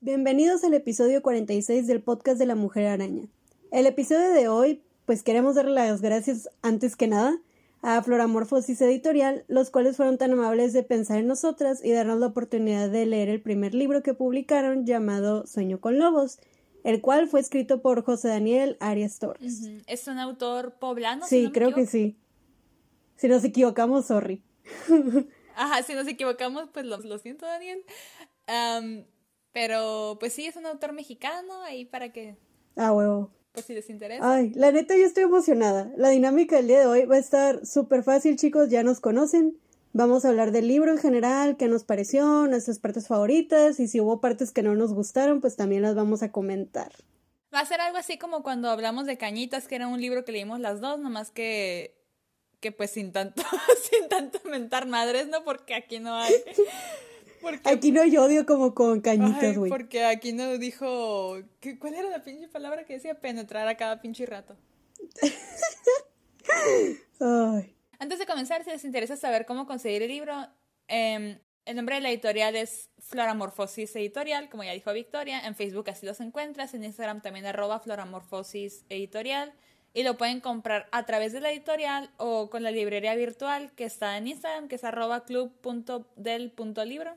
Bienvenidos al episodio 46 del podcast de la Mujer Araña. El episodio de hoy, pues queremos darle las gracias antes que nada a Floramorfosis Editorial, los cuales fueron tan amables de pensar en nosotras y darnos la oportunidad de leer el primer libro que publicaron llamado Sueño con Lobos, el cual fue escrito por José Daniel Arias Torres. ¿Es un autor poblano? Sí, creo que sí. Si nos equivocamos, sorry. Ajá, si nos equivocamos, pues lo, siento, Daniel. Pero pues sí, es un autor mexicano ahí para que... Ah, huevo. Pues si les interesa. Ay, la neta yo estoy emocionada. La dinámica del día de hoy va a estar súper fácil, chicos, ya nos conocen. Vamos a hablar del libro en general, qué nos pareció, nuestras partes favoritas y si hubo partes que no nos gustaron, pues también las vamos a comentar. Va a ser algo así como cuando hablamos de Cañitas, que era un libro que leímos las dos, nomás que que pues sin tanto sin tanto mentar madres, ¿no? Porque aquí no hay aquí no hay odio como con cañitas, güey. Porque aquí no dijo. ¿Cuál era la pinche palabra que decía? Penetrar a cada pinche rato. Antes de comenzar, si les interesa saber cómo conseguir el libro, em, el nombre de la editorial es Floramorfosis Editorial, como ya dijo Victoria. En Facebook así los encuentras. En Instagram también arroba Floramorfosis Editorial. Y lo pueden comprar a través de la editorial o con la librería virtual que está en Instagram, que es arroba club.del.libro.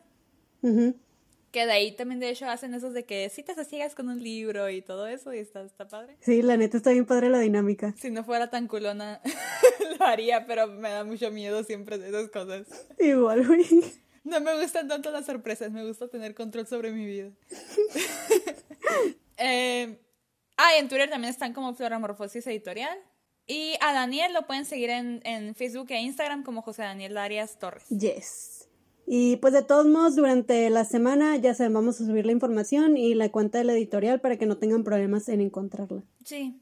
Que de ahí también de hecho hacen esos de que citas ciegas con un libro y todo eso y está, está padre. Sí, la neta está bien padre la dinámica. Si no fuera tan culona lo haría, pero me da mucho miedo siempre de esas cosas. Igual, güey. No me gustan tanto las sorpresas, me gusta tener control sobre mi vida. eh, ah, y en Twitter también están como Floramorfosis Editorial. Y a Daniel lo pueden seguir en, en Facebook e Instagram como José Daniel Arias Torres. Yes. Y pues de todos modos, durante la semana ya saben, vamos a subir la información y la cuenta de la editorial para que no tengan problemas en encontrarla. Sí.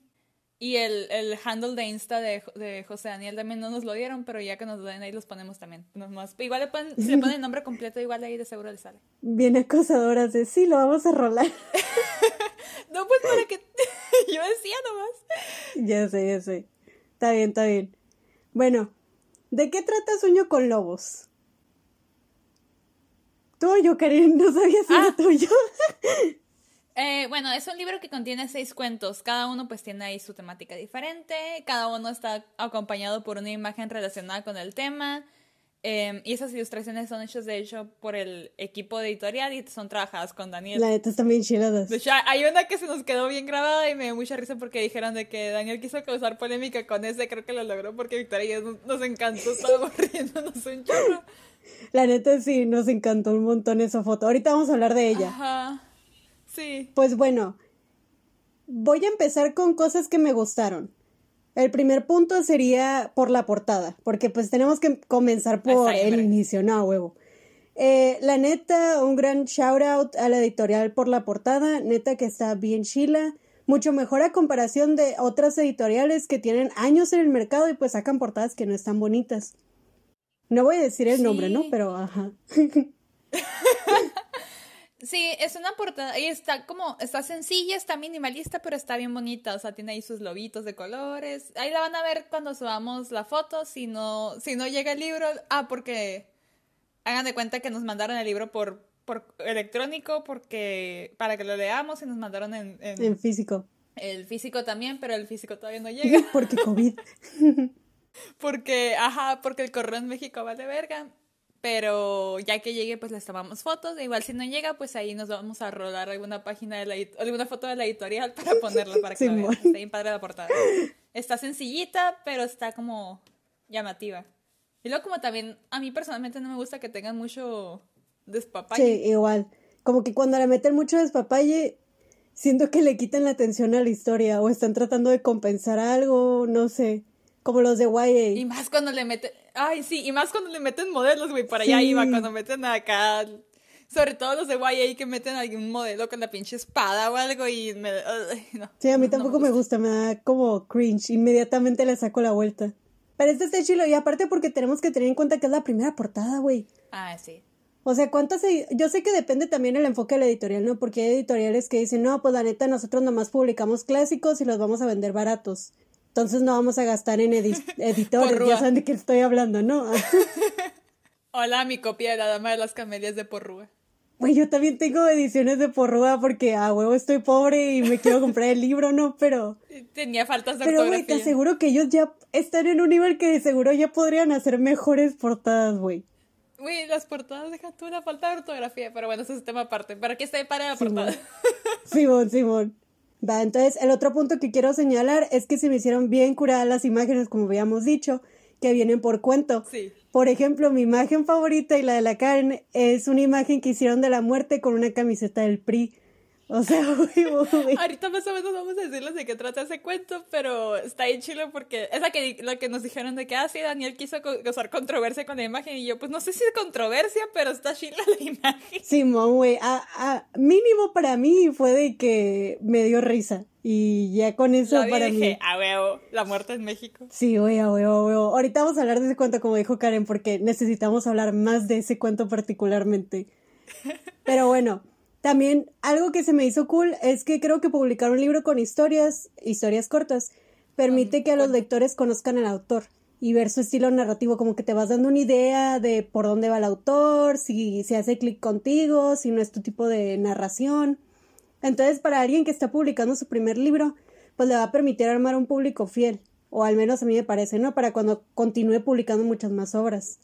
Y el, el handle de Insta de, de, José Daniel también no nos lo dieron, pero ya que nos lo den ahí los ponemos también. igual le ponen, si le ponen el nombre completo, igual ahí de seguro le sale. Bien acosadoras de sí, lo vamos a rolar. no, pues para que yo decía nomás. Ya sé, ya sé. Está bien, está bien. Bueno, ¿de qué trata Sueño con Lobos? Tuyo, Karin, no sabía si era ah. tuyo. Eh, bueno, es un libro que contiene seis cuentos. Cada uno pues tiene ahí su temática diferente. Cada uno está acompañado por una imagen relacionada con el tema. Em, y esas ilustraciones son hechas de hecho por el equipo editorial y son trabajadas con Daniel. La neta están bien chiladas. De hecho, hay una que se nos quedó bien grabada y me dio mucha risa porque dijeron de que Daniel quiso causar polémica con ese. Creo que lo logró porque Victoria y yo nos, encantó. Estábamos riéndonos un chorro. La neta sí, nos encantó un montón esa foto. Ahorita vamos a hablar de ella. Ajá. Sí. Pues bueno, voy a empezar con cosas que me gustaron. El primer punto sería por la portada, porque pues tenemos que comenzar por el inicio, no, huevo. Eh, la neta, un gran shout out a la editorial por la portada, neta que está bien chila, mucho mejor a comparación de otras editoriales que tienen años en el mercado y pues sacan portadas que no están bonitas. No voy a decir el nombre, ¿no? Pero ajá. sí, es una portada y está como, está sencilla, está minimalista, pero está bien bonita. O sea, tiene ahí sus lobitos de colores. Ahí la van a ver cuando subamos la foto. Si no, si no llega el libro, ah, porque hagan de cuenta que nos mandaron el libro por, por electrónico, porque para que lo leamos y nos mandaron en, en, en físico. El físico también, pero el físico todavía no llega. porque COVID. Porque, ajá, porque el correo en México va de verga. Pero ya que llegue, pues les tomamos fotos. igual si no llega, pues ahí nos vamos a rolar alguna página de la alguna foto de la editorial para ponerla para que vean. Está bien padre la portada. Está sencillita, pero está como llamativa. Y luego como también, a mí personalmente no me gusta que tengan mucho despapalle. Sí, igual. Como que cuando le meten mucho despapalle, siento que le quitan la atención a la historia o están tratando de compensar algo, no sé. Como los de YA. Y más cuando le meten. Ay, sí, y más cuando le meten modelos, güey. Para allá iba, cuando meten acá. Sobre todo los de YA que meten algún modelo con la pinche espada o algo y me. no, sí, a mí tampoco me, gusta. me, da como cringe. Inmediatamente le saco la vuelta. Pero este está chilo y aparte porque tenemos que tener en cuenta que es la primera portada, güey. Ah, sí. O sea, ¿cuántas? Yo sé que depende también el enfoque de la editorial, ¿no? Porque hay editoriales que dicen, no, pues la neta, nosotros nomás publicamos clásicos y los vamos a vender baratos. Entonces no vamos a gastar en editores, ya saben de qué estoy hablando, ¿no? Hola, mi copia de la Dama de las Camelias de Porrúa. Güey, yo también tengo ediciones de Porrúa porque a huevo estoy pobre y me quiero comprar el libro, ¿no? Pero... Tenía faltas de Pero, güey, te aseguro que ellos ya están en un nivel que de seguro ya podrían hacer mejores portadas, güey. Uy, las portadas dejan tú una falta de ortografía, pero bueno, ese es tema aparte. ¿Para qué esté para la portada? Simón, Simón. Va, entonces el otro punto que quiero señalar es que se me hicieron bien curadas las imágenes, como habíamos dicho, que vienen por cuento. Sí. Por ejemplo, mi imagen favorita y la de la Karen es una imagen que hicieron de la muerte con una camiseta del PRI. O sea, Ahorita más o menos vamos a decirles de qué trata ese cuento, pero está ahí chilo porque es la que, lo que nos dijeron de que, ah, sí, Daniel quiso causar controversia con la imagen y yo, pues no sé si es controversia, pero está chila la imagen. Simón, güey, a, mínimo para mí fue de que me dio risa. Y ya con eso para dije, mí. A huevo, la muerte en México. Sí, güey, a huevo, a huevo. Ahorita vamos a hablar de ese cuento, como dijo Karen, porque necesitamos hablar más de ese cuento particularmente. Pero bueno, también algo que se me hizo cool es que creo que publicar un libro con historias, historias cortas, permite que a los lectores conozcan al autor y ver su estilo narrativo, como que te vas dando una idea de por dónde va el autor, si se hace clic contigo, si no es tu tipo de narración. Entonces, para alguien que está publicando su primer libro, pues le va a permitir armar un público fiel, o al menos a mí me parece, ¿no? Para cuando continúe publicando muchas más obras.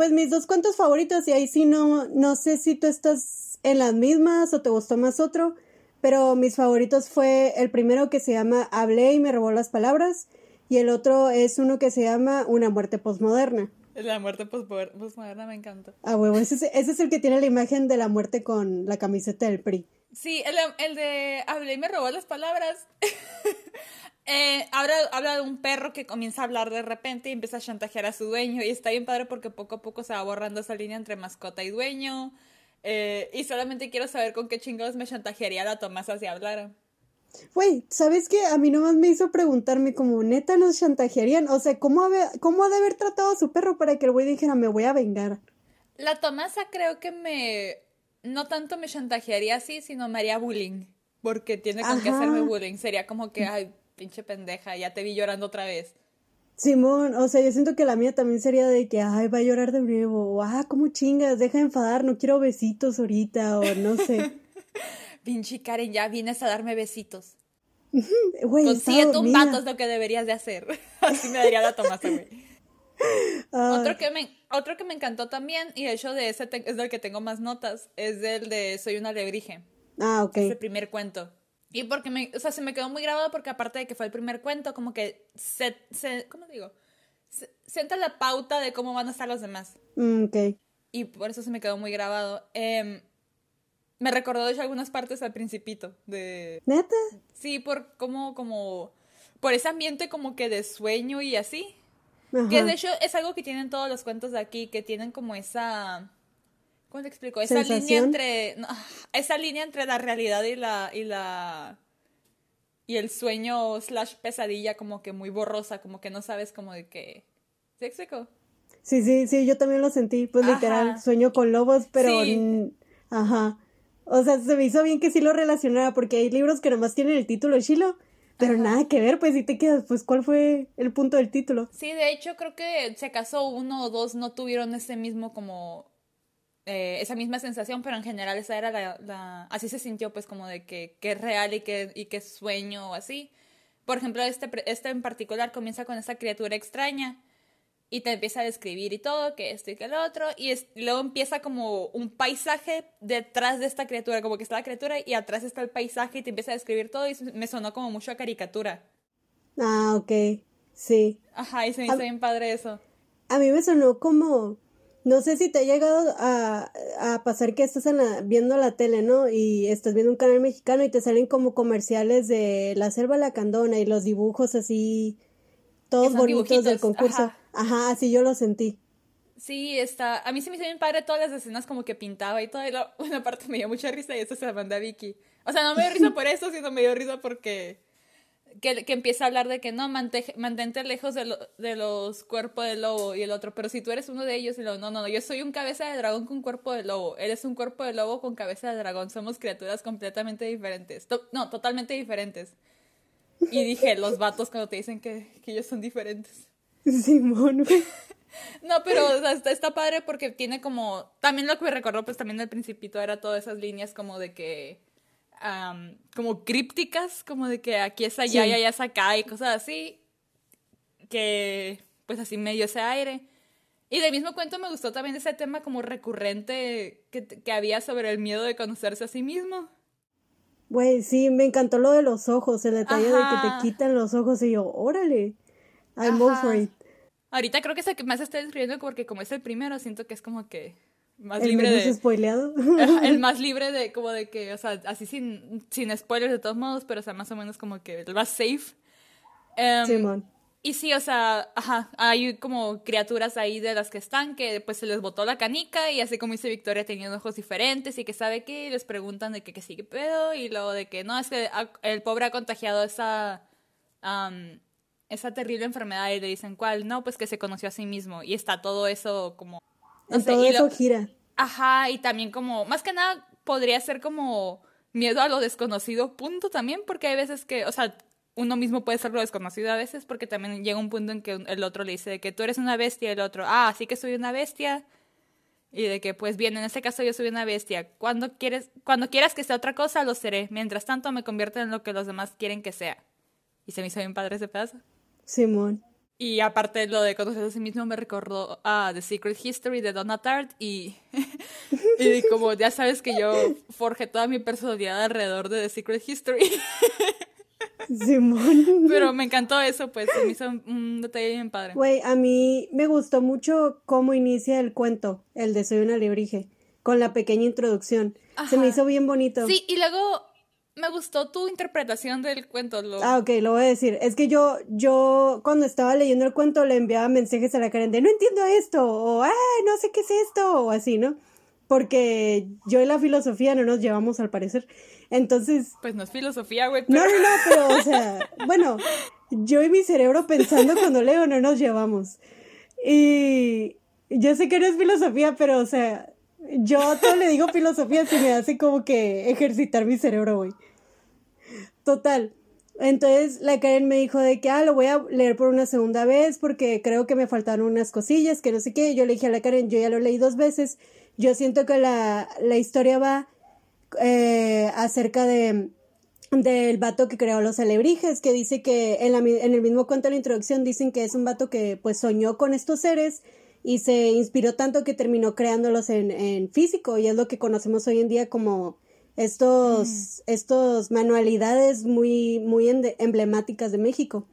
Pues mis dos cuentos favoritos, y ahí sí no, no sé si tú estás en las mismas o te gustó más otro, pero mis favoritos fue el primero que se llama Hablé y me robó las palabras, y el otro es uno que se llama Una muerte postmoderna. La muerte postmoderna me encanta. Ah, huevo, ese es, ese es el que tiene la imagen de la muerte con la camiseta del PRI. Sí, el, el de Hablé y me robó las palabras. Eh, habla, de un perro que comienza a hablar de repente y empieza a chantajear a su dueño. Y está bien padre porque poco a poco se va borrando esa línea entre mascota y dueño. Eh, y solamente quiero saber con qué chingados me chantajearía la Tomasa si hablara. Güey, ¿sabes qué? A mí nomás me hizo preguntarme como, neta, nos chantajearían. O sea, ¿cómo, cómo ha de haber tratado a su perro para que el güey dijera, me voy a vengar? La Tomasa creo que me... No tanto me chantajearía así, sino me haría bullying. Porque tiene con qué hacerme bullying. Sería como que, ay, pinche pendeja, ya te vi llorando otra vez. Simón, o sea, yo siento que la mía también sería de que, ay, va a llorar de nuevo, o, ah, ¿cómo chingas? Deja de enfadar, no quiero besitos ahorita, o no sé. pinche Karen, ya vienes a darme besitos. Güey, Consíguete un pato es lo que deberías de hacer. Así me daría la Tomasa, güey. Otro, que me, otro que me encantó también, y de hecho de ese es del que tengo más notas, es del de Soy una alebrije. Ah, ok. Es el primer cuento. Y porque me, o sea, se me quedó muy grabado porque aparte de que fue el primer cuento, como que se, se ¿cómo digo? Se, sienta la pauta de cómo van a estar los demás. Mm, ok. Y por eso se me quedó muy grabado. Em, me recordó de hecho algunas partes al principito de... ¿Neta? Sí, por como, como, por ese ambiente como que de sueño y así. Que de hecho es algo que tienen todos los cuentos de aquí, que tienen como esa ¿Cómo te explico? Esa línea entre. esa línea entre la realidad y la. y la. y el sueño slash pesadilla como que muy borrosa, como que no sabes como de qué. ¿Se explico? Sí, sí, sí, yo también lo sentí, pues literal, sueño con lobos, pero ajá. O sea, se me hizo bien que sí lo relacionara, porque hay libros que nomás tienen el título Shiloh, pero nada que ver, pues si te quedas, pues ¿cuál fue el punto del título? Sí, de hecho creo que si acaso uno o dos no tuvieron ese mismo como eh, esa misma sensación, pero en general esa era la, así se sintió pues como de que, que es real y que, y que es sueño o así. Por ejemplo, este, este en particular comienza con esa criatura extraña y te empieza a describir y todo, que esto y que el otro, y luego empieza como un paisaje detrás de esta criatura, como que está la criatura y atrás está el paisaje y te empieza a describir todo y me sonó como mucho a caricatura. Ah, ok, sí. Ajá, y se me hizo bien padre eso. A mí me sonó como no sé si te ha llegado a, pasar que estás viendo la tele, ¿no? Y estás viendo un canal mexicano y te salen como comerciales de la selva lacandona y los dibujos así, todos bonitos del concurso. Ajá. así yo lo sentí. Sí, está. A mí se me hizo bien padre todas las escenas como que pintaba y todo. Y una parte me dio mucha risa y eso se la mandé a Vicky. O sea, no me dio risa por eso, sino me dio risa porque que, que, empieza a hablar de que no, mantente lejos de, de, los cuerpos de lobo y el otro, pero si tú eres uno de ellos, y lo, no, no, no, yo soy un cabeza de dragón con cuerpo de lobo, eres un cuerpo de lobo con cabeza de dragón, somos criaturas completamente diferentes, no, totalmente diferentes. Y dije, los vatos cuando te dicen que, que ellos son diferentes. Simón, No, pero está, está, padre porque tiene como. También lo que me recordó, pues también al principito era todas esas líneas como de que. Como crípticas, como de que aquí es allá y allá es acá y cosas así. Que pues así medio ese aire. Y del mismo cuento me gustó también ese tema como recurrente que, que había sobre el miedo de conocerse a sí mismo. Güey, sí, me encantó lo de los ojos, el detalle de que te quitan los ojos y yo, órale, I'm over it. Ahorita creo que es el que más está describiendo porque como es el primero, siento que es como que más ¿El libre de... spoileado? el más libre de como de que, o sea, así sin, sin spoilers de todos modos, pero o sea, más o menos como que el más safe. Um, Simón. Y sí, o sea, ajá, hay como criaturas ahí de las que están que pues se les botó la canica y así como dice Victoria tenían ojos diferentes y que sabe qué, y les preguntan de que, que sí, qué pedo, y luego de que no, es que el pobre ha contagiado esa esa terrible enfermedad y le dicen cuál, no, pues que se conoció a sí mismo y está todo eso como... No todo eso gira. Ajá, y también como, más que nada podría ser como miedo a lo desconocido, punto también, porque hay veces que, o sea, uno mismo puede ser lo desconocido a veces, porque también llega un punto en que el otro le dice que tú eres una bestia y el otro, ah, sí que soy una bestia. Y de que, pues bien, en este caso yo soy una bestia. Cuando, quieres, cuando quieras que sea otra cosa, lo seré. Mientras tanto, me convierto en lo que los demás quieren que sea. Y se me hizo bien padre ese pedazo. Simón. Y aparte lo de conocer a sí mismo me recordó a The Secret History de Donna Tartt y, y como ya sabes que yo forjé toda mi personalidad alrededor de The Secret History. Simón. Pero me encantó eso, pues se me hizo un detalle bien padre. Güey, a mí me gustó mucho cómo inicia el cuento, el de Soy una librige, con la pequeña introducción. Se me hizo bien bonito. Sí, y luego me gustó tu interpretación del cuento. Lo... Ah, ok, lo voy a decir. Es que yo, yo cuando estaba leyendo el cuento le enviaba mensajes a la Karen de no entiendo esto, o ah, no sé qué es esto, o así, ¿no? Porque yo y la filosofía no nos llevamos al parecer. Entonces. Pues no es filosofía, güey. No, no, no, pero, o sea, bueno, yo y mi cerebro pensando cuando leo no nos llevamos. Y yo sé que no es filosofía, pero, o sea, yo todo le digo filosofía si me hace como que ejercitar mi cerebro, güey. Total. Entonces la Karen me dijo de que, ah, lo voy a leer por una segunda vez porque creo que me faltaron unas cosillas, que no sé qué. Yo le dije a la Karen, yo ya lo leí dos veces. Yo siento que la, la historia va eh, acerca de del vato que creó los alebrijes, que dice que en, la, en el mismo cuento de la introducción dicen que es un vato que pues soñó con estos seres y se inspiró tanto que terminó creándolos en, en físico y es lo que conocemos hoy en día como estos, mm. estos manualidades muy, muy emblemáticas de México.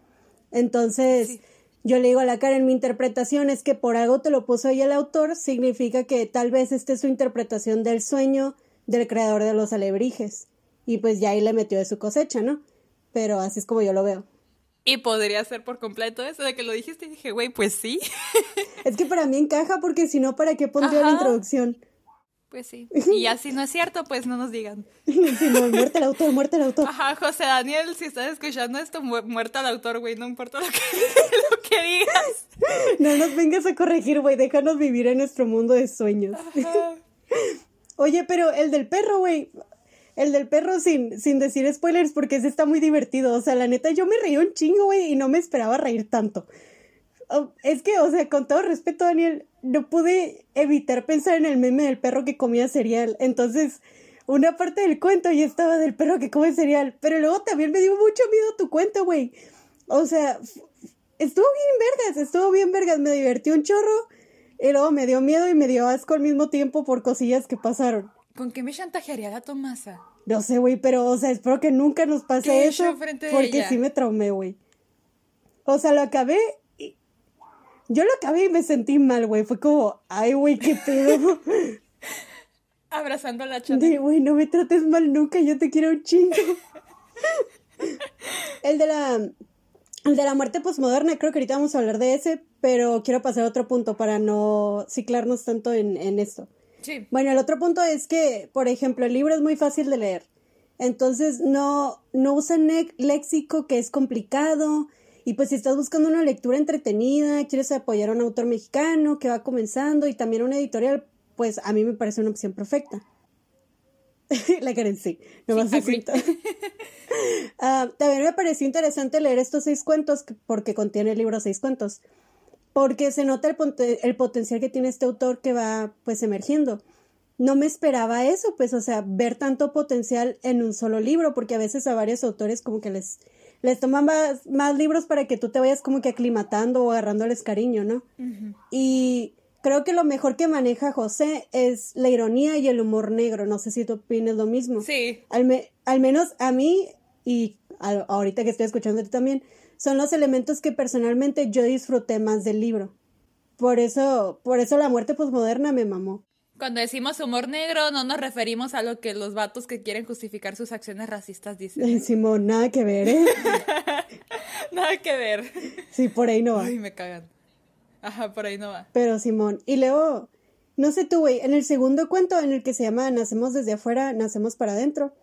Entonces, yo le digo a la cara en mi interpretación es que por algo te lo puso ahí el autor, significa que tal vez esta es su interpretación del sueño del creador de los alebrijes. Y pues ya ahí le metió de su cosecha, ¿no? Pero así es como yo lo veo. Y podría ser por completo eso de que lo dijiste y dije, güey, pues sí. Es que para mí encaja porque si no, ¿para qué pondría la introducción? Pues sí. Y así no es cierto, pues no nos digan. Sí, no, muerte el autor, muerte el autor. Ajá, José Daniel, si estás escuchando esto, muerte al autor, güey, no importa lo que, lo que digas. No nos vengas a corregir, güey, déjanos vivir en nuestro mundo de sueños. Oye, pero el del perro, güey, el del perro sin, sin decir spoilers porque ese está muy divertido. O sea, la neta, yo me reí un chingo, güey, y no me esperaba reír tanto. Oh, es que, o sea, con todo respeto, Daniel, no pude evitar pensar en el meme del perro que comía cereal. Entonces, una parte del cuento ya estaba del perro que come cereal. Pero luego también me dio mucho miedo tu cuento, güey. O sea, estuvo bien vergas, estuvo bien vergas. Me divertí un chorro. Y luego me dio miedo y me dio asco al mismo tiempo por cosillas que pasaron. ¿Con qué me chantajearía la Tomasa? No sé, güey, pero, o sea, espero que nunca nos pase eso. porque sí me traumé, güey. O sea, lo acabé. Yo lo acabé y me sentí mal, güey. Fue como, ay, güey, qué pedo. Abrazando a la chata. güey, no me trates mal nunca, yo te quiero un chingo. el de la... El de la muerte posmoderna, creo que ahorita vamos a hablar de ese, pero quiero pasar a otro punto para no ciclarnos tanto en, en esto. Bueno, el otro punto es que, por ejemplo, el libro es muy fácil de leer. Entonces no, no usan léxico que es complicado. Y pues si estás buscando una lectura entretenida, quieres apoyar a un autor mexicano que va comenzando y también una editorial, pues a mí me parece una opción perfecta. la Karen sí, no sí, uh, También me pareció interesante leer estos seis cuentos porque contiene el libro seis cuentos. Porque se nota el, el potencial que tiene este autor que va pues emergiendo no me esperaba eso, pues, o sea, ver tanto potencial en un solo libro, porque a veces a varios autores como que les, les toman más, más libros para que tú te vayas como que aclimatando o agarrándoles cariño, ¿no? Y creo que lo mejor que maneja José es la ironía y el humor negro, no sé si tú opinas lo mismo. Sí. Al, al menos a mí, y ahorita que estoy escuchando también, son los elementos que personalmente yo disfruté más del libro. Por eso, por eso la muerte posmoderna me mamó. Cuando decimos humor negro, no nos referimos a lo que los vatos que quieren justificar sus acciones racistas dicen. Simón, nada que ver, ¿eh? nada que ver. Sí, por ahí no va. Ay, me cagan. Ajá, por ahí no va. Pero Simón, y luego, no sé tú, güey, en el segundo cuento en el que se llama Nacemos desde afuera, nacemos para adentro,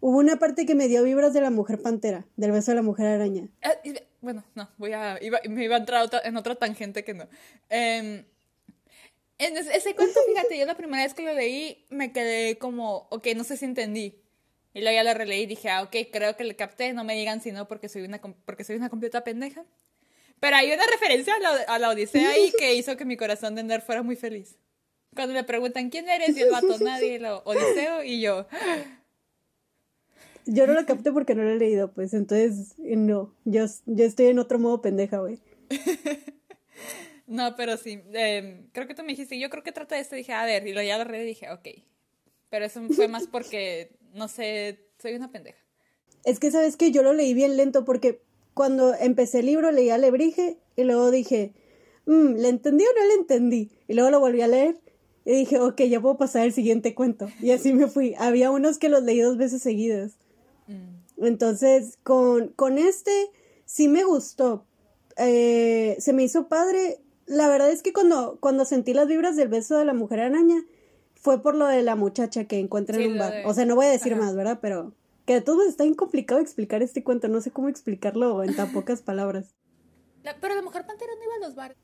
hubo una parte que me dio vibras de la mujer pantera, del beso de la mujer araña. Ah, bueno, no, voy a, me iba a entrar en otra tangente que no. Eh, en ese, cuento, fíjate, yo la primera vez que lo leí me quedé como, ok, no sé si entendí. Y luego ya lo releí y dije, ah, ok, creo que le capté, no me digan si no porque soy una, porque soy una completa pendeja. Pero hay una referencia a la, a la Odisea ahí que hizo que mi corazón de nerd fuera muy feliz. Cuando me preguntan quién eres y el vato, nadie, lo Odiseo y yo. Yo no lo capté porque no lo he leído, pues entonces no, yo, yo estoy en otro modo pendeja, güey. No, pero sí, em, creo que tú me dijiste, yo creo que trata de esto, dije, a ver, y lo ya lo y dije, ok. Pero eso fue más porque, no sé, soy una pendeja. Es que sabes que yo lo leí bien lento porque cuando empecé el libro leí a Lebrige y luego dije, mmm, ¿le entendí o no le entendí? Y luego lo volví a leer y dije, ok, ya puedo pasar el siguiente cuento. Y así me fui. Había unos que los leí dos veces seguidas. Mm. Entonces, con, con este sí me gustó. Eh, se me hizo padre la verdad es que cuando, cuando sentí las vibras del beso de la mujer araña, fue por lo de la muchacha que encuentra en un bar. O sea, no voy a decir más, ¿verdad? Pero que de todos está incomplicado explicar este cuento. No sé cómo explicarlo en tan pocas palabras. pero la mujer pantera no iba a los bares.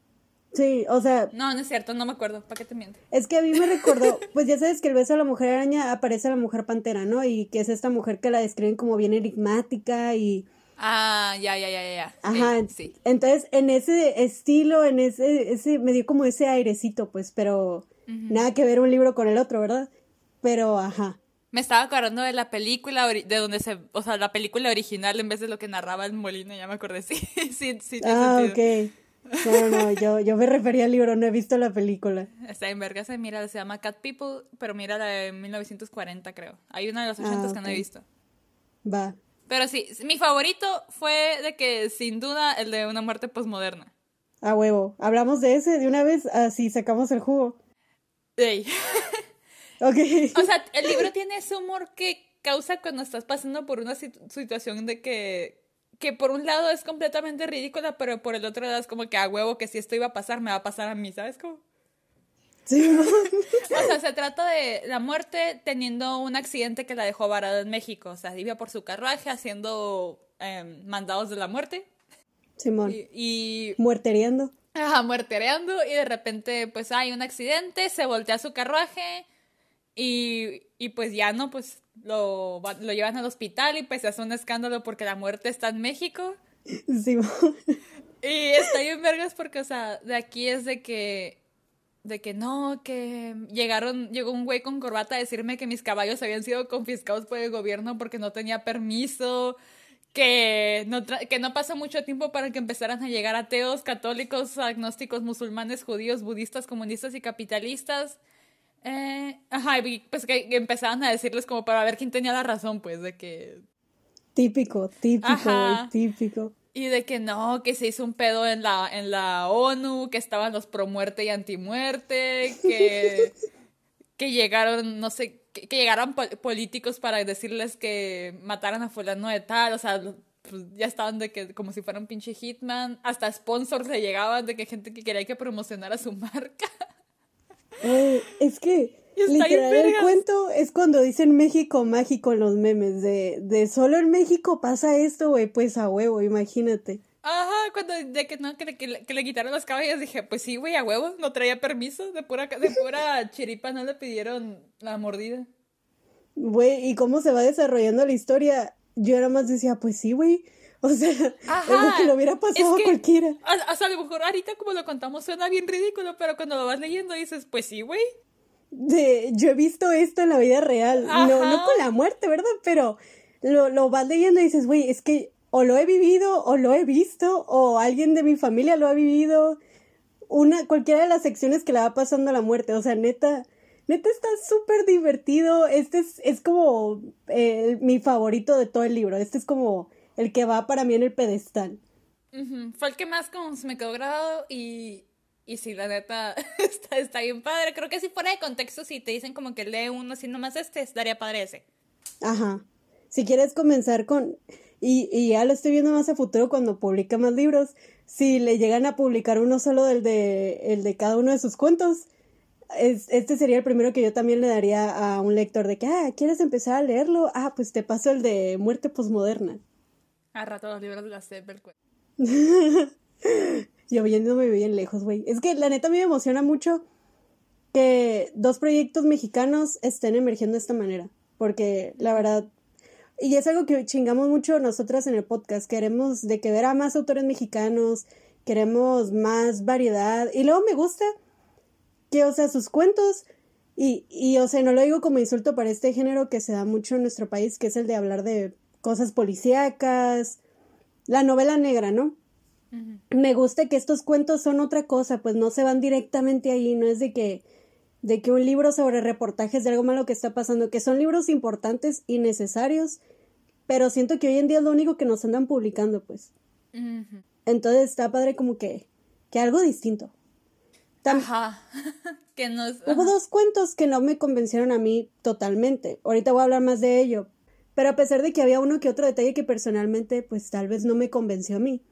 Sí, o sea. No, no es cierto, no me acuerdo. ¿Para qué te miento? Es que a mí me recordó, pues ya sabes que el beso de la mujer araña aparece a la mujer pantera, ¿no? Y que es esta mujer que la describen como bien enigmática y Ah, ya, ya, ya, ya. Ajá, sí. Entonces, en ese estilo, en ese, ese, me dio como ese airecito, pues, pero nada que ver un libro con el otro, ¿verdad? Pero, ajá. Me estaba acordando de la película, de donde se, o sea, la película original en vez de lo que narraba el molino, ya me acordé, sí, sí, sí. Ah, ok. No, no, yo, yo me refería al libro, no he visto la película. Está en verga, se mira, se llama Cat People, pero mira la de 1940, creo. Hay una de los 80 ah, que no he visto. Va. Pero sí, mi favorito fue de que sin duda el de una muerte posmoderna. A huevo. Hablamos de ese de una vez, así sacamos el jugo. Ey. ok. O sea, el libro tiene ese humor que causa cuando estás pasando por una situación de que que por un lado es completamente ridícula, pero por el otro lado es como que a huevo que si esto iba a pasar, me va a pasar a mí, ¿sabes cómo? Sí. o sea, se trata de la muerte teniendo un accidente que la dejó varada en México. O sea, iba por su carruaje haciendo em, mandados de la muerte. Simón. Y, y... Muertereando. Ajá, muertereando. Y de repente, pues hay un accidente, se voltea su carruaje. Y, y pues ya no, pues lo, lo llevan al hospital y pues se hace un escándalo porque la muerte está en México. Simón. Y está en vergas porque, o sea, de aquí es de que de que no, que llegaron, llegó un güey con corbata a decirme que mis caballos habían sido confiscados por el gobierno porque no tenía permiso, que no, que no pasó mucho tiempo para que empezaran a llegar ateos, católicos, agnósticos, musulmanes, judíos, budistas, comunistas y capitalistas. Eh, ajá, pues que, empezaban a decirles como para ver quién tenía la razón, pues, de que... Típico, típico, típico. Y de que no, que se hizo un pedo en la, en la ONU, que estaban los pro muerte y anti muerte, que, que llegaron, no sé, que, llegaron políticos para decirles que mataran a fulano de tal, o sea, pues ya estaban de que como si fuera un pinche hitman, hasta sponsors le llegaban de que gente que quería que promocionara su marca. es que Literal, el cuento es cuando dicen México mágico en los memes, de, de solo en México pasa esto, güey, pues a huevo, imagínate. Ajá, cuando de que no, que le, que le, quitaron los caballos, dije, pues sí, güey, a huevo, no traía permiso, de pura, de pura chiripa no le pidieron la mordida. Güey, y cómo se va desarrollando la historia, yo era más decía, pues sí, güey, o sea, Ajá, que lo hubiera pasado a cualquiera. Hasta a lo mejor ahorita como lo contamos suena bien ridículo, pero cuando lo vas leyendo dices, pues sí, güey. De, yo he visto esto en la vida real, no, no con la muerte, ¿verdad? Pero lo, lo vas leyendo y dices, güey, es que o lo he vivido o lo he visto o alguien de mi familia lo ha vivido. Una, cualquiera de las secciones que le va pasando a la muerte. O sea, neta, neta está súper divertido. Este es, es como mi favorito de todo el libro. Este es como el que va para mí en el pedestal. Fue el que más como se me quedó grabado y, y sí, la neta está, está bien padre. Creo que si fuera de contexto, si te dicen como que lee uno así nomás este, estaría padre ese. Ajá. Si quieres comenzar con... Y, y ya lo estoy viendo más a futuro cuando publica más libros. Si le llegan a publicar uno solo del de, el de cada uno de sus cuentos, es, este sería el primero que yo también le daría a un lector de que, ah, ¿quieres empezar a leerlo? Ah, pues te paso el de Muerte Postmoderna. A rato los libros de la Yo viéndome bien lejos, güey. Es que la neta a mí me emociona mucho que dos proyectos mexicanos estén emergiendo de esta manera. Porque la verdad, y es algo que chingamos mucho nosotras en el podcast. Queremos de que ver a más autores mexicanos, queremos más variedad. Y luego me gusta que, o sea, sus cuentos, y, y, o sea, no lo digo como insulto para este género que se da mucho en nuestro país, que es el de hablar de cosas policíacas, la novela negra, ¿no? Me gusta que estos cuentos son otra cosa, pues no se van directamente ahí, no es de que de que un libro sobre reportajes de algo malo que está pasando, que son libros importantes y necesarios, pero siento que hoy en día es lo único que nos andan publicando, pues. Entonces está padre como que, que algo distinto. ajá. que nos... Hubo dos cuentos que no me convencieron a mí totalmente. Ahorita voy a hablar más de ello. Pero a pesar de que había uno que otro detalle que personalmente, pues tal vez no me convenció a mí.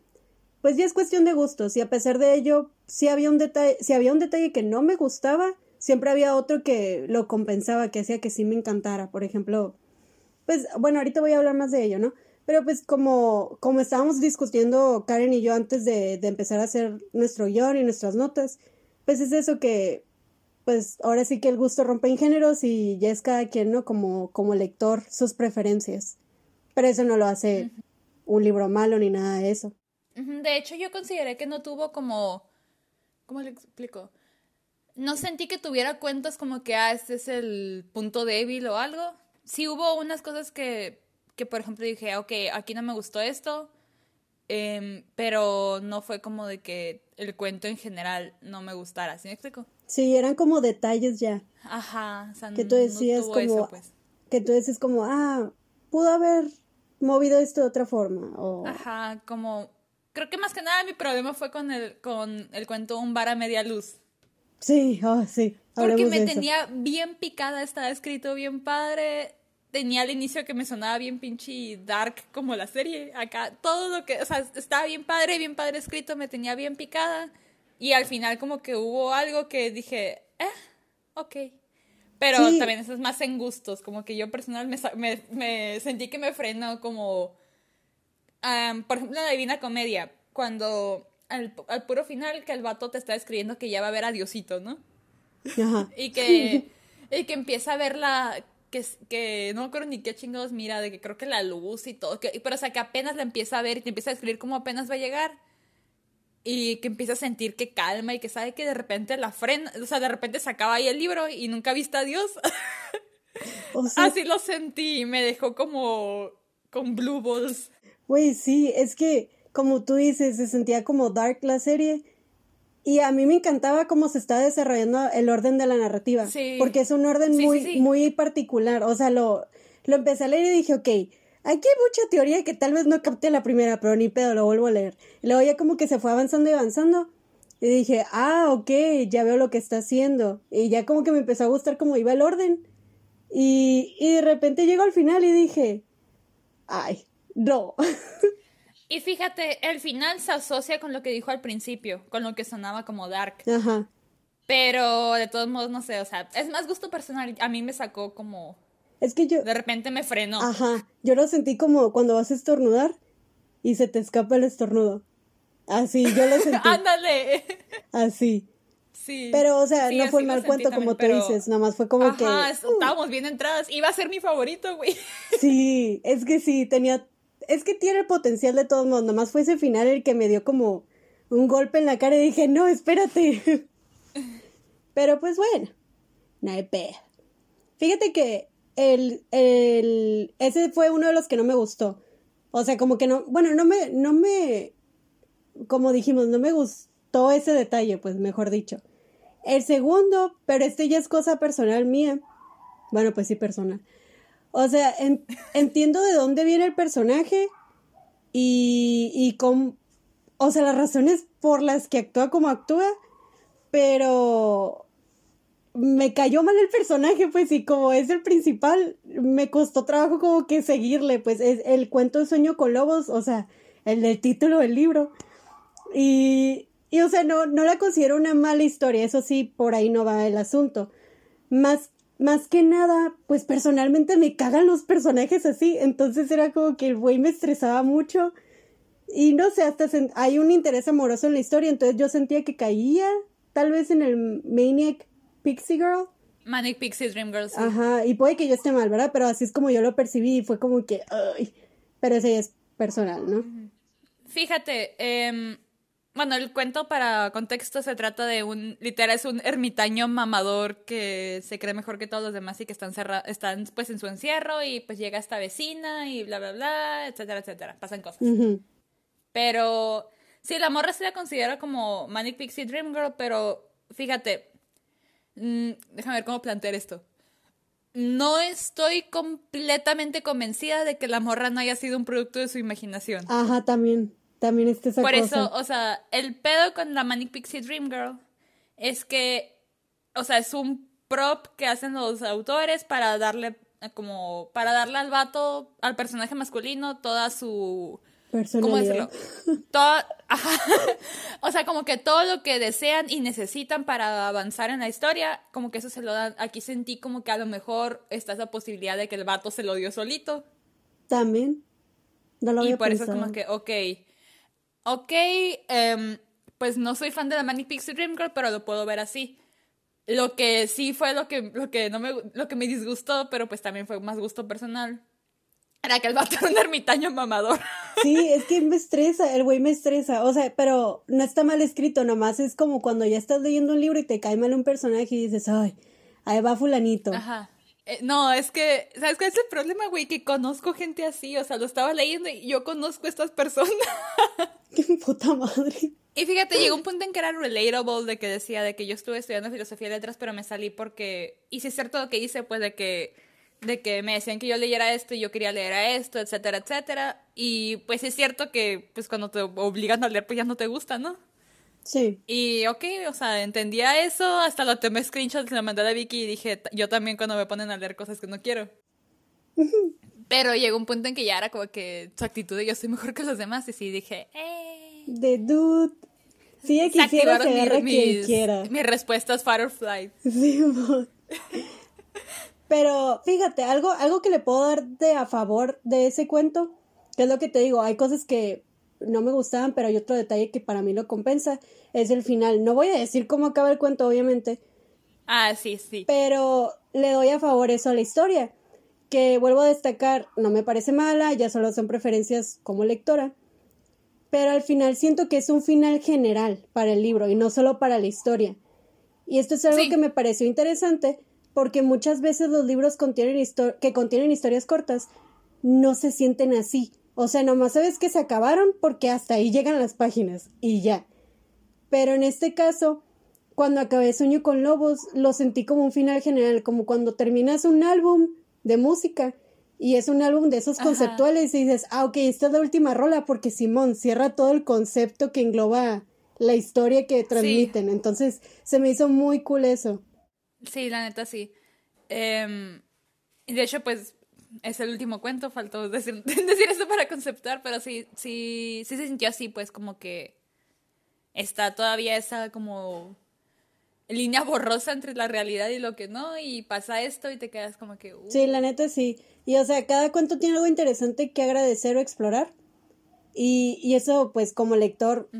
Pues ya es cuestión de gustos. Y a pesar de ello, si había un detalle, si había un detalle que no me gustaba, siempre había otro que lo compensaba, que hacía que sí me encantara. Por ejemplo, pues bueno, ahorita voy a hablar más de ello, ¿no? Pero pues como, como estábamos discutiendo Karen y yo antes de, de empezar a hacer nuestro guion y nuestras notas, pues es eso que, pues ahora sí que el gusto rompe en géneros y ya es cada quien, ¿no? Como, como lector, sus preferencias. Pero eso no lo hace un libro malo ni nada de eso. De hecho, yo consideré que no tuvo como... ¿Cómo le explico? no sentí que tuviera cuentas como que, ah, este es el punto débil o algo. Sí hubo unas cosas que, que por ejemplo, dije, ok, aquí no me gustó esto, em, pero no fue como de que el cuento en general no me gustara, ¿sí me explico? Sí, eran como detalles ya. Ajá, o sea, que tú decías como, pues. que tú decías como, ah, pudo haber movido esto de otra forma, o... Ajá, como, creo que más que nada mi problema fue con el, con el cuento Un bar a media luz. Sí, oh, sí. Porque me tenía bien picada, estaba escrito bien padre. Tenía al inicio que me sonaba bien pinche dark como la serie. Acá todo lo que, o sea, estaba bien padre, bien padre escrito, me tenía bien picada. Y al final como que hubo algo que dije, eh, ok. Pero también eso es más en gustos, como que yo personal me, me, sentí que me frenó como, por ejemplo, la Divina Comedia, cuando al, puro final que el vato te está escribiendo que ya va a ver a Diosito, ¿no? Ajá. y que, y que empieza a ver la, que, que no me acuerdo ni qué chingados mira, de que creo que la luz y todo, que, pero o sea, que apenas la empieza a ver y te empieza a escribir como apenas va a llegar. Y que empieza a sentir que calma y que sabe que de repente la frena, o sea, de repente se acaba ahí el libro y nunca viste a Dios. Así lo sentí y me dejó como con blue balls. Güey, sí, es que como tú dices, se sentía como dark la serie. Y a mí me encantaba cómo se está desarrollando el orden de la narrativa. Porque es un orden muy, muy particular. O sea, lo, lo empecé a leer y dije, ok, aquí hay mucha teoría que tal vez no capté la primera, pero ni pedo, lo vuelvo a leer. Y luego ya como que se fue avanzando y avanzando. Y dije, ah, ok, ya veo lo que está haciendo. Y ya como que me empezó a gustar cómo iba el orden. Y, y de repente llego al final y dije, ay, no. Y fíjate, el final se asocia con lo que dijo al principio, con lo que sonaba como dark. Ajá. Pero de todos modos, no sé, o sea, es más gusto personal. A mí me sacó como. Es que yo. De repente me frenó. Ajá. Yo lo sentí como cuando vas a estornudar y se te escapa el estornudo. Así, yo lo sentí. ¡Ándale! Así. Sí. Pero, o sea, no fue mal cuento como tú dices, nada más fue como que. Uh. estábamos bien entradas. Iba a ser mi favorito, güey. Sí, es que sí, tenía. Es que tiene el potencial de todos modos. Nada más fue ese final el que me dio como un golpe en la cara y dije, no, espérate. Pero pues bueno, no hay Fíjate que el, el, ese fue uno de los que no me gustó. O sea, como que no, bueno, no me, no me, como dijimos, no me gustó ese detalle, pues mejor dicho. El segundo, pero este ya es cosa personal mía. Bueno, pues sí, personal. O sea, entiendo de dónde viene el personaje y, y con, o sea, las razones por las que actúa como actúa, pero me cayó mal el personaje, pues, y como es el principal, me costó trabajo como que seguirle, pues, es el cuento de Sueño con Lobos, o sea, el del título del libro. Y, y, o sea, no, no la considero una mala historia, eso sí, por ahí no va el asunto. Más, más que nada, pues personalmente me cagan los personajes así, entonces era como que el güey me estresaba mucho. Y no sé, hasta hay un interés amoroso en la historia, entonces yo sentía que caía tal vez en el Maniac Pixie Girl. Manic Pixie Dream Girl. Ajá, y puede que yo esté mal, ¿verdad? Pero así es como yo lo percibí y fue como que, ay, pero ese es personal, ¿no? Fíjate, eh, bueno, el cuento para contexto se trata de un, literal, es un ermitaño mamador que se cree mejor que todos los demás y que están, están pues en su encierro y pues llega esta vecina y bla, bla, bla, etcétera, etcétera. Pasan cosas. Pero sí, la morra se la considera como Manic Pixie Dream Girl, pero fíjate, mmm, déjame ver cómo plantear esto. No estoy completamente convencida de que la morra no haya sido un producto de su imaginación. Ajá, también. También está esa Por eso, o sea, el pedo con la Manic Pixie Dream Girl es que, o sea, es un prop que hacen los autores para darle como para darle al vato, al personaje masculino, toda su ¿Cómo decirlo? Todo, o sea, como que todo lo que desean y necesitan para avanzar en la historia, como que eso se lo dan. Aquí sentí como que a lo mejor está esa posibilidad de que el vato se lo dio solito. También. No lo y por eso como que, ok, ok, em, pues no soy fan de la Manic Pixie Dream Girl, pero lo puedo ver así. Lo que sí fue lo que, lo que no me, lo que me disgustó, pero pues también fue más gusto personal. Era que el vato era un ermitaño mamador. Sí, es que me estresa, el güey me estresa. O sea, pero no está mal escrito, nomás es como cuando ya estás leyendo un libro y te cae mal un personaje y dices, ay, ahí va fulanito. Ajá. Eh, no, es que, ¿sabes cuál es el problema, güey? Que conozco gente así, o sea, lo estaba leyendo y yo conozco a estas personas. ¡Qué puta madre! Y fíjate, llegó un punto en que era relatable de que decía de que yo estuve estudiando filosofía de letras, pero me salí porque, y si es cierto lo que hice, pues de que, de que me decían que yo leyera esto y yo quería leer a esto, etcétera, etcétera. Y pues es cierto que, pues cuando te obligan a leer, pues ya no te gusta, ¿no? Sí. Y ok, o sea, entendía eso, hasta lo tomé screenshots, lo mandé a Vicky y dije, yo también cuando me ponen a leer cosas que no quiero. Pero llegó un punto en que ya era como que su actitud de yo soy mejor que los demás y sí dije, eh. De dude. Sí, quisiera ser quien quiera. Mi respuesta es Firefly. Sí, Pero fíjate, algo, algo que le puedo dar de a favor de ese cuento, que es lo que te digo, hay cosas que no me gustaban, pero hay otro detalle que para mí lo compensa, es el final. No voy a decir cómo acaba el cuento, obviamente. Ah, sí, sí. Pero le doy a favor eso a la historia, que vuelvo a destacar, no me parece mala, ya solo son preferencias como lectora, pero al final siento que es un final general para el libro y no solo para la historia. Y esto es algo que me pareció interesante porque muchas veces los libros contienen que contienen historias cortas no se sienten así o sea, nomás sabes que se acabaron porque hasta ahí llegan las páginas y ya. Pero en este caso, cuando acabé Sueño con Lobos, lo sentí como un final general, como cuando terminas un álbum de música y es un álbum de esos conceptuales y dices, ah, ok, esta es la última rola porque Simón cierra todo el concepto que engloba la historia que transmiten. Entonces, se me hizo muy cool eso. Sí, la neta sí. Eh, de hecho, pues es el último cuento, faltó decir, decir eso para conceptuar, pero sí, sí, sí se sintió así, pues como que está todavía esa como línea borrosa entre la realidad y lo que no, y pasa esto y te quedas como que... Uh. Sí, la neta sí. Y o sea, cada cuento tiene algo interesante que agradecer o explorar. Y, y eso, pues como lector,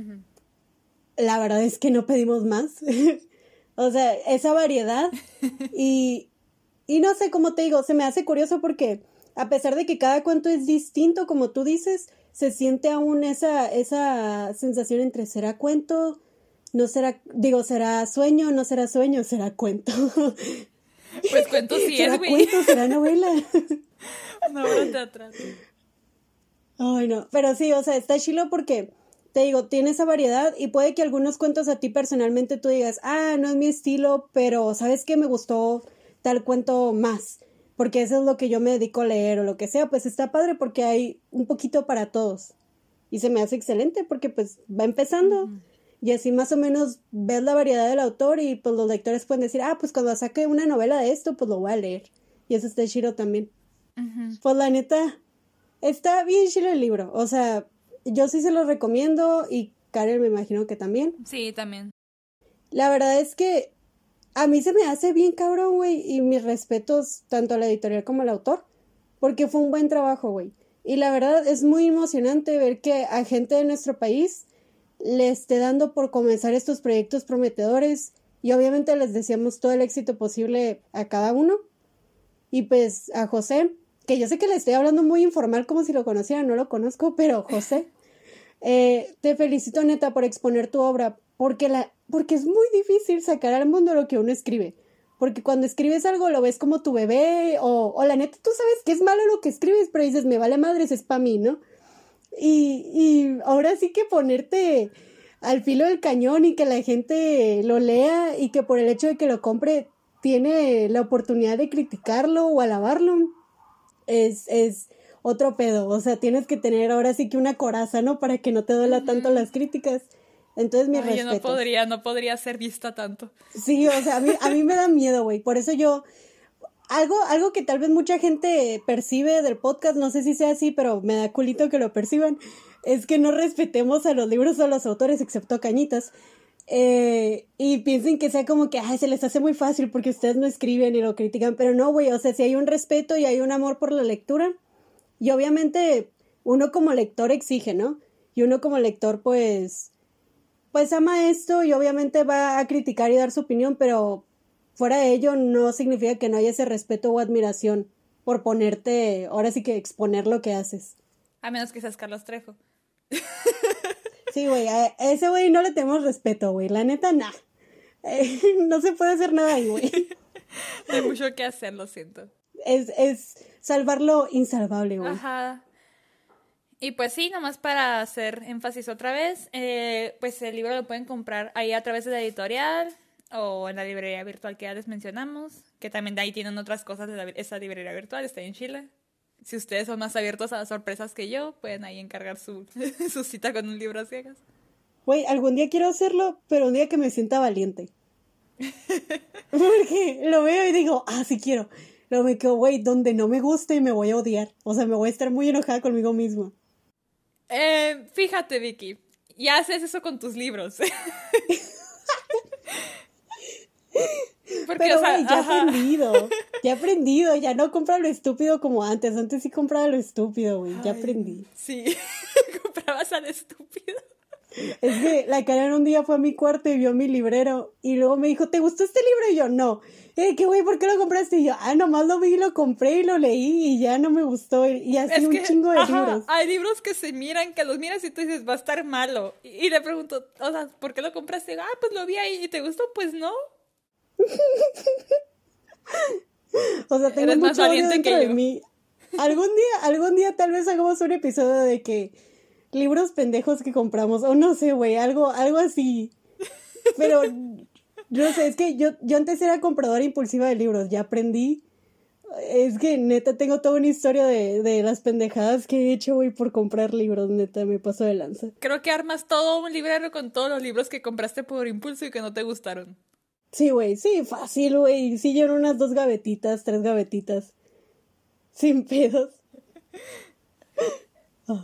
la verdad es que no pedimos más. o sea, esa variedad. y, y no sé, cómo te digo, se me hace curioso porque a pesar de que cada cuento es distinto, como tú dices, se siente aún esa, esa sensación entre será cuento, no será, digo, será sueño, no será sueño, será cuento. Pues cuento sí ¿Será es, güey. cuento, será novela. No, no atrás. Ay, no, pero sí, o sea, está chilo porque, te digo, tiene esa variedad y puede que algunos cuentos a ti personalmente tú digas, ah, no es mi estilo, pero ¿sabes qué? Me gustó tal cuento más, porque eso es lo que yo me dedico a leer o lo que sea, pues está padre porque hay un poquito para todos. Y se me hace excelente porque pues va empezando. Y así más o menos ves la variedad del autor y pues los lectores pueden decir, ah, pues cuando saque una novela de esto, pues lo voy a leer. Y eso está chido también. Pues la neta, está bien chido el libro. O sea, yo sí se lo recomiendo y Karen me imagino que también. Sí, también. La verdad es que a mí se me hace bien cabrón, güey, y mis respetos tanto a la editorial como al autor, porque fue un buen trabajo, güey. Y la verdad es muy emocionante ver que a gente de nuestro país le esté dando por comenzar estos proyectos prometedores y obviamente les deseamos todo el éxito posible a cada uno. Y pues a José, que yo sé que le estoy hablando muy informal como si lo conociera, no lo conozco, pero José, eh, te felicito neta por exponer tu obra, porque, la, porque es muy difícil sacar al mundo lo que uno escribe. Porque cuando escribes algo lo ves como tu bebé, o, o la neta tú sabes que es malo lo que escribes, pero dices, me vale madres, es para mí, ¿no? Y, y ahora sí que ponerte al filo del cañón y que la gente lo lea y que por el hecho de que lo compre tiene la oportunidad de criticarlo o alabarlo, es, es otro pedo. O sea, tienes que tener ahora sí que una coraza, ¿no? Para que no te duela tanto las críticas. Entonces, mi respeto. Yo no podría, no podría ser vista tanto. Sí, o sea, a mí, a mí me da miedo, güey. Por eso yo, algo, algo que tal vez mucha gente percibe del podcast, no sé si sea así, pero me da culito que lo perciban, es que no respetemos a los libros o a los autores, excepto a Cañitas. Eh, y piensen que sea como que Ay, se les hace muy fácil porque ustedes no escriben y lo critican, pero no, güey, o sea, si hay un respeto y hay un amor por la lectura, y obviamente uno como lector exige, ¿no? Y uno como lector, pues, pues ama esto y obviamente va a criticar y dar su opinión, pero fuera de ello no significa que no haya ese respeto o admiración por ponerte, ahora sí que exponer lo que haces. A menos que seas Carlos Trejo. Sí, güey, a ese güey no le tenemos respeto, güey. La neta, nah. Eh, no se puede hacer nada ahí, güey. Hay mucho que hacer, lo siento. Es, es salvar lo insalvable, güey. Ajá. Y pues sí, nomás para hacer énfasis otra vez, eh, pues el libro lo pueden comprar ahí a través de la editorial o en la librería virtual que ya les mencionamos, que también de ahí tienen otras cosas de la, esa librería virtual, está en Chile. Si ustedes son más abiertos a las sorpresas que yo, pueden ahí encargar su, su cita con un libro a ciegas. Güey, algún día quiero hacerlo, pero un día que me sienta valiente. Porque lo veo y digo, ah, sí quiero. Luego me quedo, güey, donde no me guste me voy a odiar. O sea, me voy a estar muy enojada conmigo misma. Eh, fíjate, Vicky, ya haces eso con tus libros. Porque, Pero, güey, ya he aprendido. Ya he aprendido. Ya no compra lo estúpido como antes. Antes sí compraba lo estúpido, güey. Ya aprendí. Sí, comprabas al estúpido. Es que la Karen un día fue a mi cuarto y vio mi librero. Y luego me dijo, ¿te gustó este libro? Y yo, no. Eh, ¿qué güey? ¿Por qué lo compraste? Y yo, ah, nomás lo vi y lo compré y lo leí y ya no me gustó. Y así un chingo de libros. Hay libros que se miran, que los miras y tú dices, va a estar malo. Y, le pregunto, o sea, ¿por qué lo compraste? Ah, pues lo vi ahí y te gustó, pues no. o sea, tengo mucho odio dentro de mí. Algún día, algún día tal vez hagamos un episodio de que libros pendejos que compramos, o no sé, güey, algo, algo así. Pero, no sé, es que yo, yo antes era compradora impulsiva de libros, ya aprendí. Es que neta tengo toda una historia de, de las pendejadas que he hecho, güey, por comprar libros, neta, me paso de lanza. Creo que armas todo un librero con todos los libros que compraste por impulso y que no te gustaron. Sí, güey, sí, fácil, güey. Sí, yo unas dos gavetitas, tres gavetitas. Sin pedos.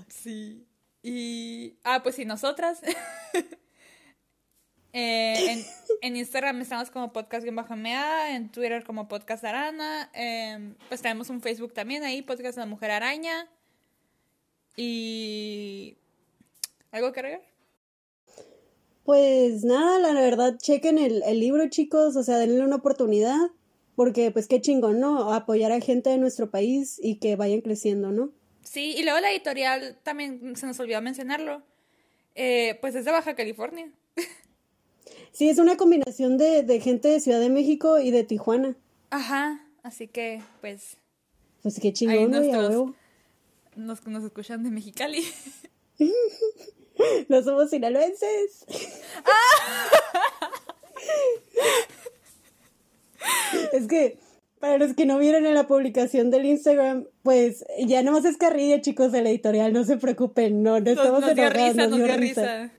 Sí. Y. Ah, pues sí, nosotras. Eh, en, Instagram estamos como podcast mea, en Twitter como podcast arana, em, pues tenemos un Facebook también ahí, podcast de la mujer araña. Y... ¿Algo que agregar? Pues nada, la verdad, chequen el, el libro, chicos, o sea, denle una oportunidad, porque pues qué chingón, ¿no? Apoyar a gente de nuestro país y que vayan creciendo, ¿no? Sí, y luego la editorial también se nos olvidó mencionarlo. Eh, pues es de Baja California. Sí, es una combinación de, de, gente de Ciudad de México y de Tijuana. Ajá, así que pues. Pues qué chingón, huevo. Nos, nos escuchan de Mexicali. no somos sinaloenses. es que para los que no vieron en la publicación del Instagram, pues ya no más es carrilla, chicos, de la editorial, no se preocupen, no, no estamos nos, nos risa, nos, dio risa.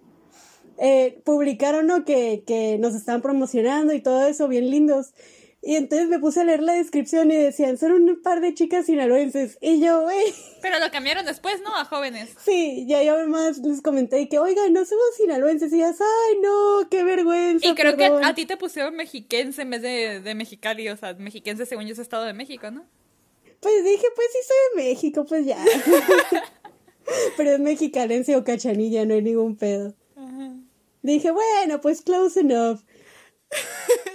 Eh, publicaron ¿no? que, que nos estaban promocionando y todo eso, bien lindos. Y entonces me puse a leer la descripción y decían, son un par de chicas sinaloenses. Y yo, güey. Pero lo cambiaron después, ¿no? A jóvenes. Sí, ya yo además les comenté que, oigan, no somos sinaloenses. Y ellas, ay, no, qué vergüenza. Y creo que a ti te pusieron mexiquense en vez de, de mexicali. O sea, mexiquense según yo es Estado de México, ¿no? Pues dije, pues sí soy de México, pues ya. Pero es mexicalense o cachanilla, no hay ningún pedo. Dije, bueno, pues close enough.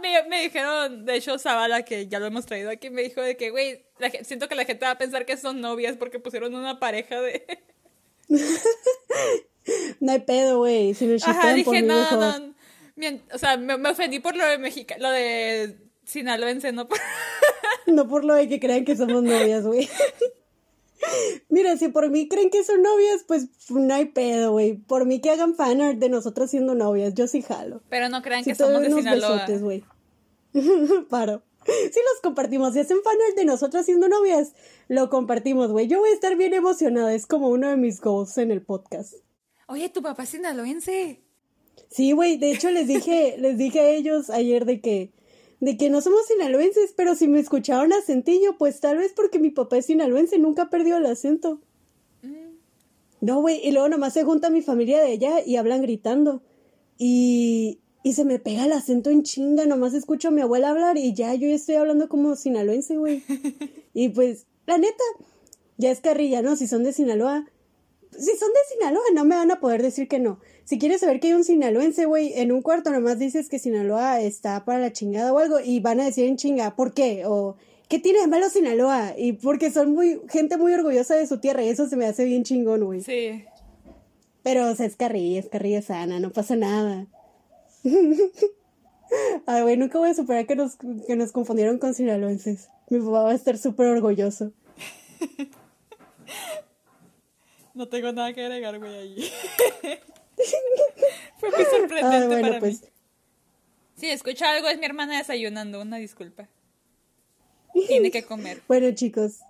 me, me, dijeron, de hecho, Zavala, que ya lo hemos traído aquí, me dijo de que, güey, siento que la gente va a pensar que son novias porque pusieron una pareja de... no hay pedo, güey, si me Ajá, dije, no, no, o sea, me, me, ofendí por lo de Mexica, lo de sinaloense, no por... no por lo de que crean que somos novias, güey. Mira, si por mí creen que son novias, pues no hay pedo, güey. Por mí que hagan fanart de nosotros siendo novias, yo sí jalo. Pero no crean que somos de Sinaloa. güey. Paro. Si los compartimos, si hacen fanart de nosotras siendo novias, lo compartimos, güey. Yo voy a estar bien emocionada, es como uno de mis goals en el podcast. Oye, tu papá es sinaloense. Sí, güey, de hecho les dije, les dije a ellos ayer de que de que no somos sinaloenses, pero si me escucharon acentillo, pues tal vez porque mi papá es sinaloense, nunca perdió el acento. Mm. No, güey, y luego nomás se junta mi familia de allá y hablan gritando. Y, y se me pega el acento en chinga, nomás escucho a mi abuela hablar y ya yo estoy hablando como sinaloense, güey. y pues, la neta, ya es carrilla, ¿no? Si son de Sinaloa. Si son de Sinaloa, no me van a poder decir que no. Si quieres saber que hay un sinaloense, güey, en un cuarto nomás dices que Sinaloa está para la chingada o algo y van a decir en chinga, ¿por qué? O ¿qué tiene de malo Sinaloa? Y porque son muy gente muy orgullosa de su tierra y eso se me hace bien chingón, güey. Sí. Pero o sea, es carrilla, es carrilla sana, no pasa nada. Ay, güey, nunca voy a superar que nos, que nos confundieron con sinaloenses. Mi papá va a estar súper orgulloso. No tengo nada que agregar, güey, ahí. Fue muy sorprendente ah, para pues. mí. Si escucha algo, es mi hermana desayunando, una disculpa. Tiene que comer. bueno, chicos,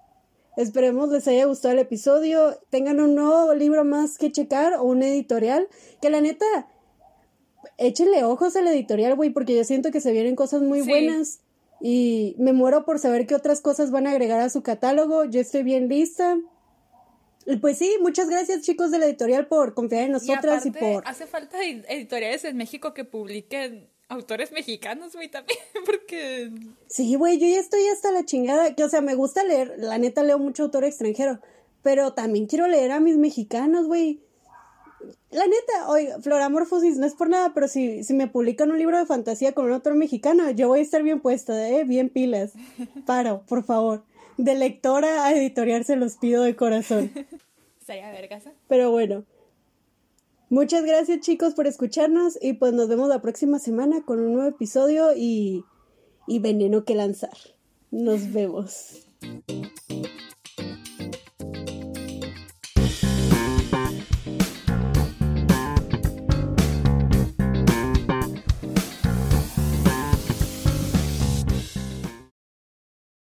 esperemos les haya gustado el episodio. Tengan un nuevo libro más que checar o un editorial. Que la neta, échenle ojos al editorial, güey, porque yo siento que se vienen cosas muy buenas. Y me muero por saber qué otras cosas van a agregar a su catálogo. Yo estoy bien lista. Pues sí, muchas gracias chicos de la editorial por confiar en nosotras y, por... Hace falta editoriales en México que publiquen autores mexicanos, güey, también, porque... Sí, güey, yo ya estoy hasta la chingada, que o sea, me gusta leer, la neta leo mucho autor extranjero, pero también quiero leer a mis mexicanos, güey. La neta, oiga, Floramorfosis, no es por nada, pero si, si me publican un libro de fantasía con un autor mexicano, yo voy a estar bien puesta, ¿eh? Bien pilas. Paro, por favor de lectora a editorial se los pido de corazón. Sería vergasa. Pero bueno. Muchas gracias chicos por escucharnos y pues nos vemos la próxima semana con un nuevo episodio y, y veneno que lanzar. Nos vemos.